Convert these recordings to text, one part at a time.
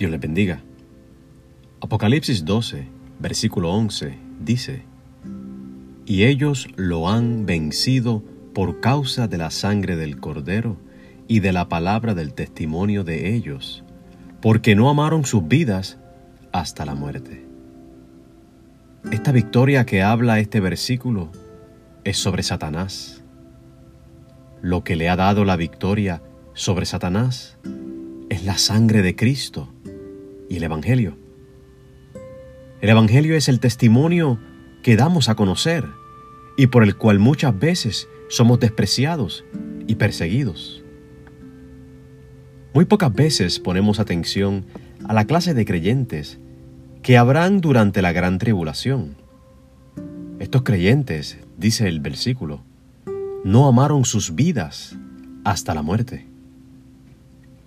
Dios les bendiga. Apocalipsis 12, versículo 11, dice, Y ellos lo han vencido por causa de la sangre del cordero y de la palabra del testimonio de ellos, porque no amaron sus vidas hasta la muerte. Esta victoria que habla este versículo es sobre Satanás. Lo que le ha dado la victoria sobre Satanás es la sangre de Cristo y el Evangelio. El Evangelio es el testimonio que damos a conocer y por el cual muchas veces somos despreciados y perseguidos. Muy pocas veces ponemos atención a la clase de creyentes que habrán durante la gran tribulación. Estos creyentes, dice el versículo, no amaron sus vidas hasta la muerte.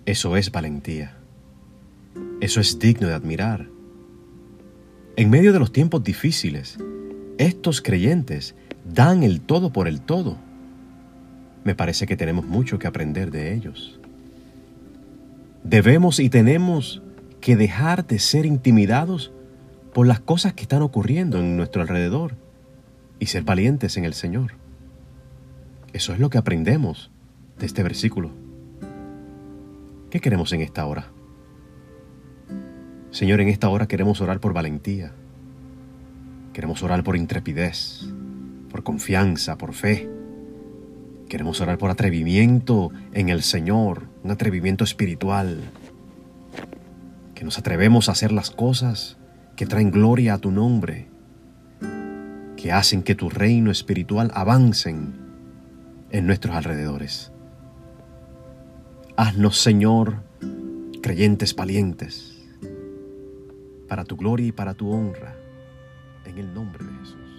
Eso es valentía. Eso es digno de admirar. En medio de los tiempos difíciles, estos creyentes dan el todo por el todo. Me parece que tenemos mucho que aprender de ellos. Debemos y tenemos que dejar de ser intimidados por las cosas que están ocurriendo en nuestro alrededor y ser valientes en el Señor. Eso es lo que aprendemos de este versículo. ¿Qué queremos en esta hora? Señor, en esta hora queremos orar por valentía. Queremos orar por intrepidez, por confianza, por fe. Queremos orar por atrevimiento en el Señor, un atrevimiento espiritual. Que nos atrevemos a hacer las cosas que traen gloria a tu nombre, que hacen que tu reino espiritual avancen en nuestros alrededores. Haznos, Señor, creyentes valientes, para tu gloria y para tu honra, en el nombre de Jesús.